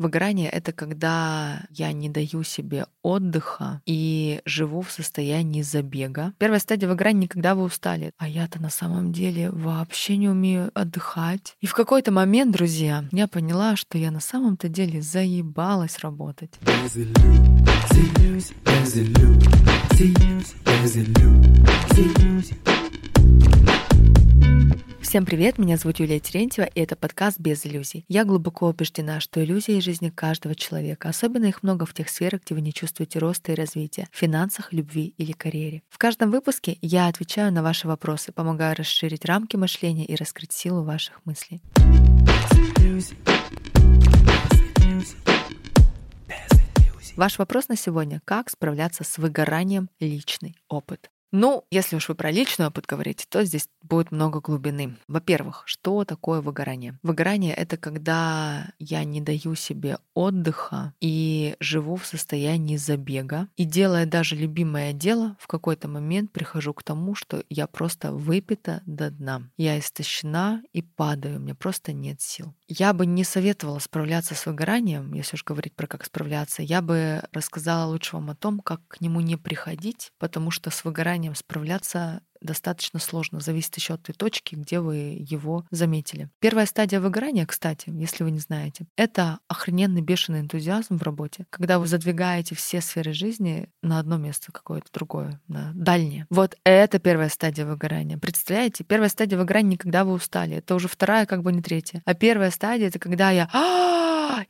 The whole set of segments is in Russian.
Выгорание — это когда я не даю себе отдыха и живу в состоянии забега. Первая стадия выгорания — когда вы устали. А я-то на самом деле вообще не умею отдыхать. И в какой-то момент, друзья, я поняла, что я на самом-то деле заебалась работать. Всем привет, меня зовут Юлия Терентьева, и это подкаст «Без иллюзий». Я глубоко убеждена, что иллюзии из жизни каждого человека, особенно их много в тех сферах, где вы не чувствуете роста и развития, в финансах, любви или карьере. В каждом выпуске я отвечаю на ваши вопросы, помогаю расширить рамки мышления и раскрыть силу ваших мыслей. Ваш вопрос на сегодня — как справляться с выгоранием личный опыт? Ну, если уж вы про личный опыт говорите, то здесь будет много глубины. Во-первых, что такое выгорание? Выгорание — это когда я не даю себе отдыха и живу в состоянии забега. И делая даже любимое дело, в какой-то момент прихожу к тому, что я просто выпита до дна. Я истощена и падаю, у меня просто нет сил. Я бы не советовала справляться с выгоранием, если уж говорить про как справляться. Я бы рассказала лучше вам о том, как к нему не приходить, потому что с выгоранием выгоранием справляться достаточно сложно. Зависит еще от той точки, где вы его заметили. Первая стадия выгорания, кстати, если вы не знаете, это охрененный бешеный энтузиазм в работе, когда вы задвигаете все сферы жизни на одно место какое-то другое, на дальнее. Вот это первая стадия выгорания. Представляете? Первая стадия выгорания когда вы устали. Это уже вторая, как бы не третья. А первая стадия — это когда я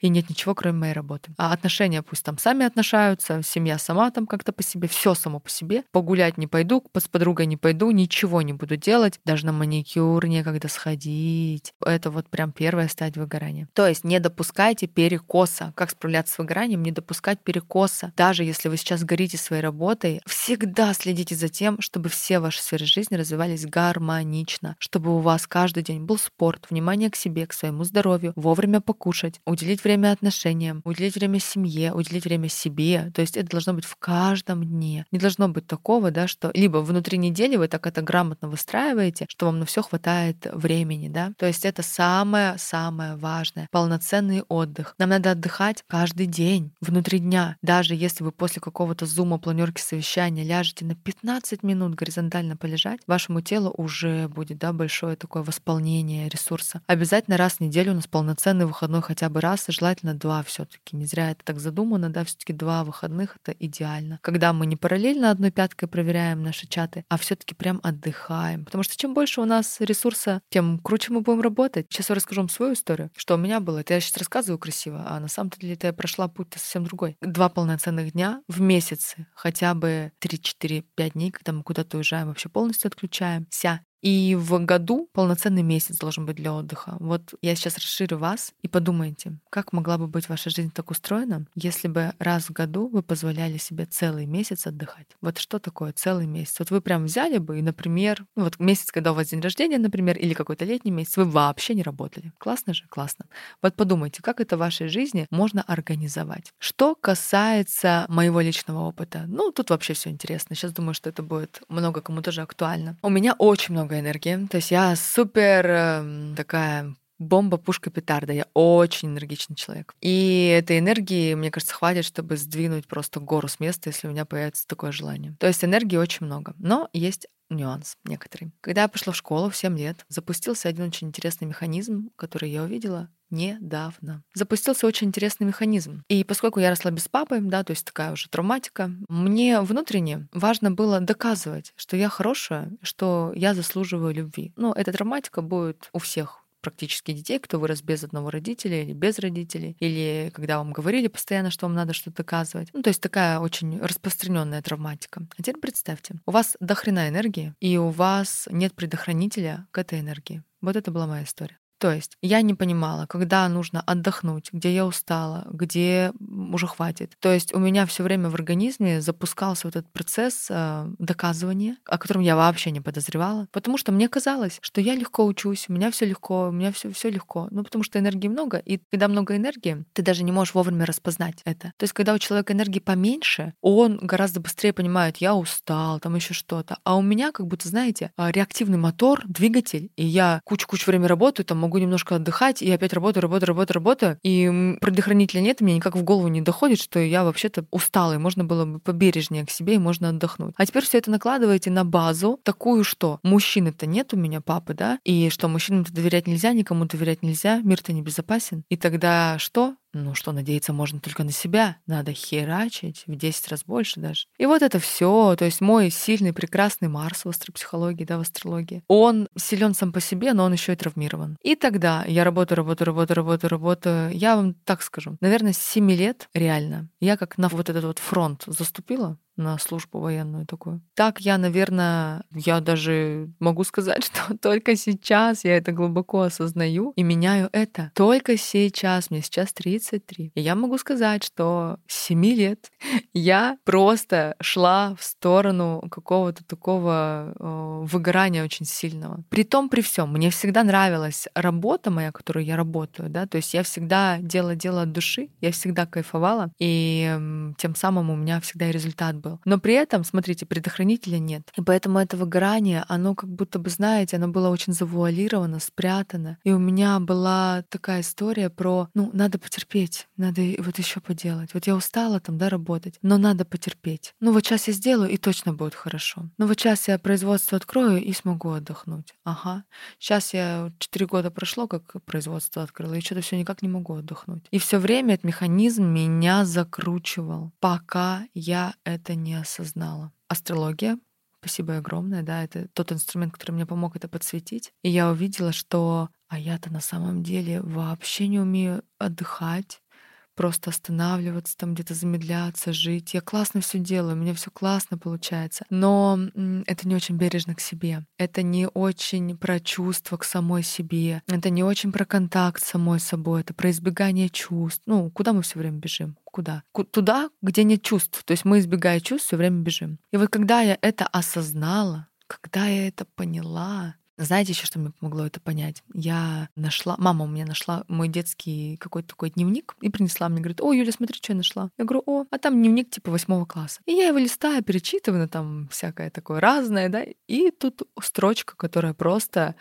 и нет ничего, кроме моей работы. А отношения пусть там сами отношаются, семья сама там как-то по себе, все само по себе. Погулять не пойду, с подругой не пойду, ничего не буду делать, даже на маникюр некогда сходить. Это вот прям первая стадия выгорания. То есть не допускайте перекоса. Как справляться с выгоранием? Не допускать перекоса. Даже если вы сейчас горите своей работой, всегда следите за тем, чтобы все ваши сферы жизни развивались гармонично, чтобы у вас каждый день был спорт, внимание к себе, к своему здоровью, вовремя покушать, уделить время отношениям, уделить время семье, уделить время себе. То есть это должно быть в каждом дне. Не должно быть такого, да, что либо внутри недели вы так это грамотно выстраиваете, что вам на все хватает времени, да. То есть это самое-самое важное. Полноценный отдых. Нам надо отдыхать каждый день, внутри дня. Даже если вы после какого-то зума, планерки, совещания ляжете на 15 минут горизонтально полежать, вашему телу уже будет, да, большое такое восполнение ресурса. Обязательно раз в неделю у нас полноценный выходной хотя бы раз часа, желательно два все-таки. Не зря это так задумано, да, все-таки два выходных это идеально. Когда мы не параллельно одной пяткой проверяем наши чаты, а все-таки прям отдыхаем. Потому что чем больше у нас ресурса, тем круче мы будем работать. Сейчас я расскажу вам свою историю, что у меня было. Это я сейчас рассказываю красиво, а на самом деле это я прошла путь совсем другой. Два полноценных дня в месяце, хотя бы 3-4-5 дней, когда мы куда-то уезжаем, вообще полностью отключаемся. И в году полноценный месяц должен быть для отдыха. Вот я сейчас расширю вас и подумайте, как могла бы быть ваша жизнь так устроена, если бы раз в году вы позволяли себе целый месяц отдыхать. Вот что такое целый месяц? Вот вы прям взяли бы и, например, ну вот месяц, когда у вас день рождения, например, или какой-то летний месяц, вы вообще не работали. Классно же? Классно. Вот подумайте, как это в вашей жизни можно организовать. Что касается моего личного опыта, ну, тут вообще все интересно. Сейчас думаю, что это будет много кому тоже актуально. У меня очень много много энергии. То есть я супер э, такая бомба, пушка, петарда. Я очень энергичный человек. И этой энергии, мне кажется, хватит, чтобы сдвинуть просто гору с места, если у меня появится такое желание. То есть энергии очень много. Но есть нюанс некоторый. Когда я пошла в школу в 7 лет, запустился один очень интересный механизм, который я увидела недавно. Запустился очень интересный механизм. И поскольку я росла без папы, да, то есть такая уже травматика, мне внутренне важно было доказывать, что я хорошая, что я заслуживаю любви. Ну, эта травматика будет у всех практически детей, кто вырос без одного родителя или без родителей, или когда вам говорили постоянно, что вам надо что-то доказывать. Ну, то есть такая очень распространенная травматика. А теперь представьте, у вас дохрена энергии, и у вас нет предохранителя к этой энергии. Вот это была моя история. То есть я не понимала, когда нужно отдохнуть, где я устала, где уже хватит. То есть у меня все время в организме запускался вот этот процесс э, доказывания, о котором я вообще не подозревала, потому что мне казалось, что я легко учусь, у меня все легко, у меня все все легко. Ну потому что энергии много, и когда много энергии, ты даже не можешь вовремя распознать это. То есть когда у человека энергии поменьше, он гораздо быстрее понимает, я устал, там еще что-то. А у меня как будто, знаете, а, реактивный мотор, двигатель, и я кучу-кучу времени работаю, там могу могу немножко отдыхать, и опять работаю, работаю, работаю, работаю, и предохранителя нет, мне никак в голову не доходит, что я вообще-то устала, и можно было бы побережнее к себе, и можно отдохнуть. А теперь все это накладываете на базу такую, что мужчины-то нет у меня, папы, да, и что мужчинам-то доверять нельзя, никому доверять нельзя, мир-то небезопасен. И тогда что? Ну что, надеяться можно только на себя. Надо херачить в 10 раз больше даже. И вот это все, то есть мой сильный, прекрасный Марс в астропсихологии, да, в астрологии, он силен сам по себе, но он еще и травмирован. И тогда я работаю, работаю, работаю, работаю, работаю. Я вам так скажу, наверное, с 7 лет реально я как на вот этот вот фронт заступила, на службу военную такую. Так я, наверное, я даже могу сказать, что только сейчас я это глубоко осознаю и меняю это. Только сейчас, мне сейчас 33. И я могу сказать, что с 7 лет я просто шла в сторону какого-то такого э, выгорания очень сильного. При том, при всем, мне всегда нравилась работа моя, которую я работаю, да, то есть я всегда делала дело от души, я всегда кайфовала, и э, тем самым у меня всегда результат был был. Но при этом, смотрите, предохранителя нет. И поэтому это выгорание, оно как будто бы, знаете, оно было очень завуалировано, спрятано. И у меня была такая история про, ну, надо потерпеть, надо вот еще поделать. Вот я устала там, да, работать, но надо потерпеть. Ну вот сейчас я сделаю, и точно будет хорошо. Ну вот сейчас я производство открою и смогу отдохнуть. Ага. Сейчас я четыре года прошло, как производство открыла, и что-то все никак не могу отдохнуть. И все время этот механизм меня закручивал, пока я это не осознала. Астрология Спасибо огромное, да, это тот инструмент, который мне помог это подсветить. И я увидела, что а я-то на самом деле вообще не умею отдыхать, просто останавливаться, там где-то замедляться, жить. Я классно все делаю, у меня все классно получается. Но это не очень бережно к себе. Это не очень про чувства к самой себе. Это не очень про контакт с самой собой. Это про избегание чувств. Ну, куда мы все время бежим? Куда? Туда, где нет чувств. То есть мы, избегая чувств, все время бежим. И вот когда я это осознала, когда я это поняла, знаете еще, что мне помогло это понять? Я нашла, мама у меня нашла мой детский какой-то такой дневник и принесла мне, говорит, о, Юля, смотри, что я нашла. Я говорю, о, а там дневник типа восьмого класса. И я его листаю, перечитываю, ну, там всякое такое разное, да, и тут строчка, которая просто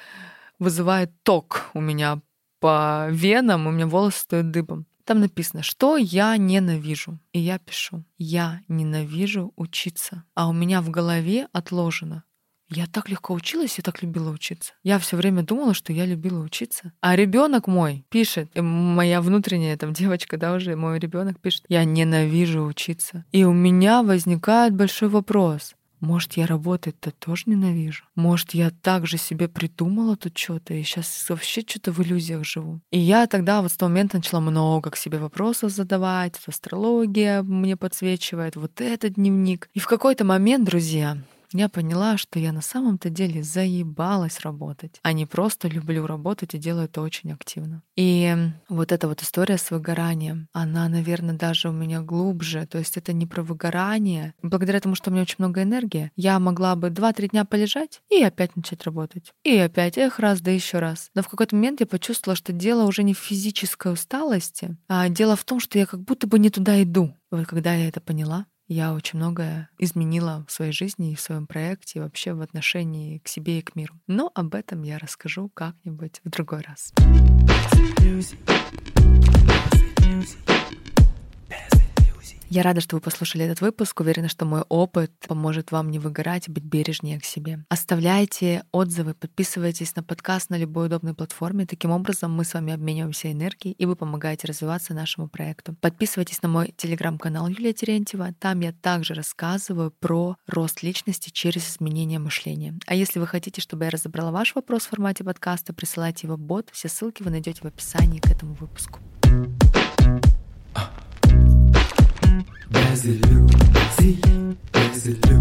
вызывает ток у меня по венам, у меня волосы стоят дыбом. Там написано, что я ненавижу. И я пишу, я ненавижу учиться. А у меня в голове отложено, я так легко училась, я так любила учиться. Я все время думала, что я любила учиться. А ребенок мой пишет, моя внутренняя там девочка, да, уже мой ребенок пишет, я ненавижу учиться. И у меня возникает большой вопрос. Может, я работать-то тоже ненавижу? Может, я так же себе придумала тут что-то, и сейчас вообще что-то в иллюзиях живу? И я тогда вот с того момента начала много к себе вопросов задавать. Астрология мне подсвечивает, вот этот дневник. И в какой-то момент, друзья, я поняла, что я на самом-то деле заебалась работать, а не просто люблю работать и делаю это очень активно. И вот эта вот история с выгоранием, она, наверное, даже у меня глубже. То есть это не про выгорание. Благодаря тому, что у меня очень много энергии, я могла бы 2-3 дня полежать и опять начать работать. И опять, эх, раз, да еще раз. Но в какой-то момент я почувствовала, что дело уже не в физической усталости, а дело в том, что я как будто бы не туда иду. Вот когда я это поняла, я очень многое изменила в своей жизни и в своем проекте, и вообще в отношении к себе и к миру. Но об этом я расскажу как-нибудь в другой раз. Я рада, что вы послушали этот выпуск. Уверена, что мой опыт поможет вам не выгорать и быть бережнее к себе. Оставляйте отзывы, подписывайтесь на подкаст на любой удобной платформе. Таким образом, мы с вами обмениваемся энергией, и вы помогаете развиваться нашему проекту. Подписывайтесь на мой телеграм-канал Юлия Терентьева. Там я также рассказываю про рост личности через изменение мышления. А если вы хотите, чтобы я разобрала ваш вопрос в формате подкаста, присылайте его в бот. Все ссылки вы найдете в описании к этому выпуску. Brasilu, sim, Brasilu.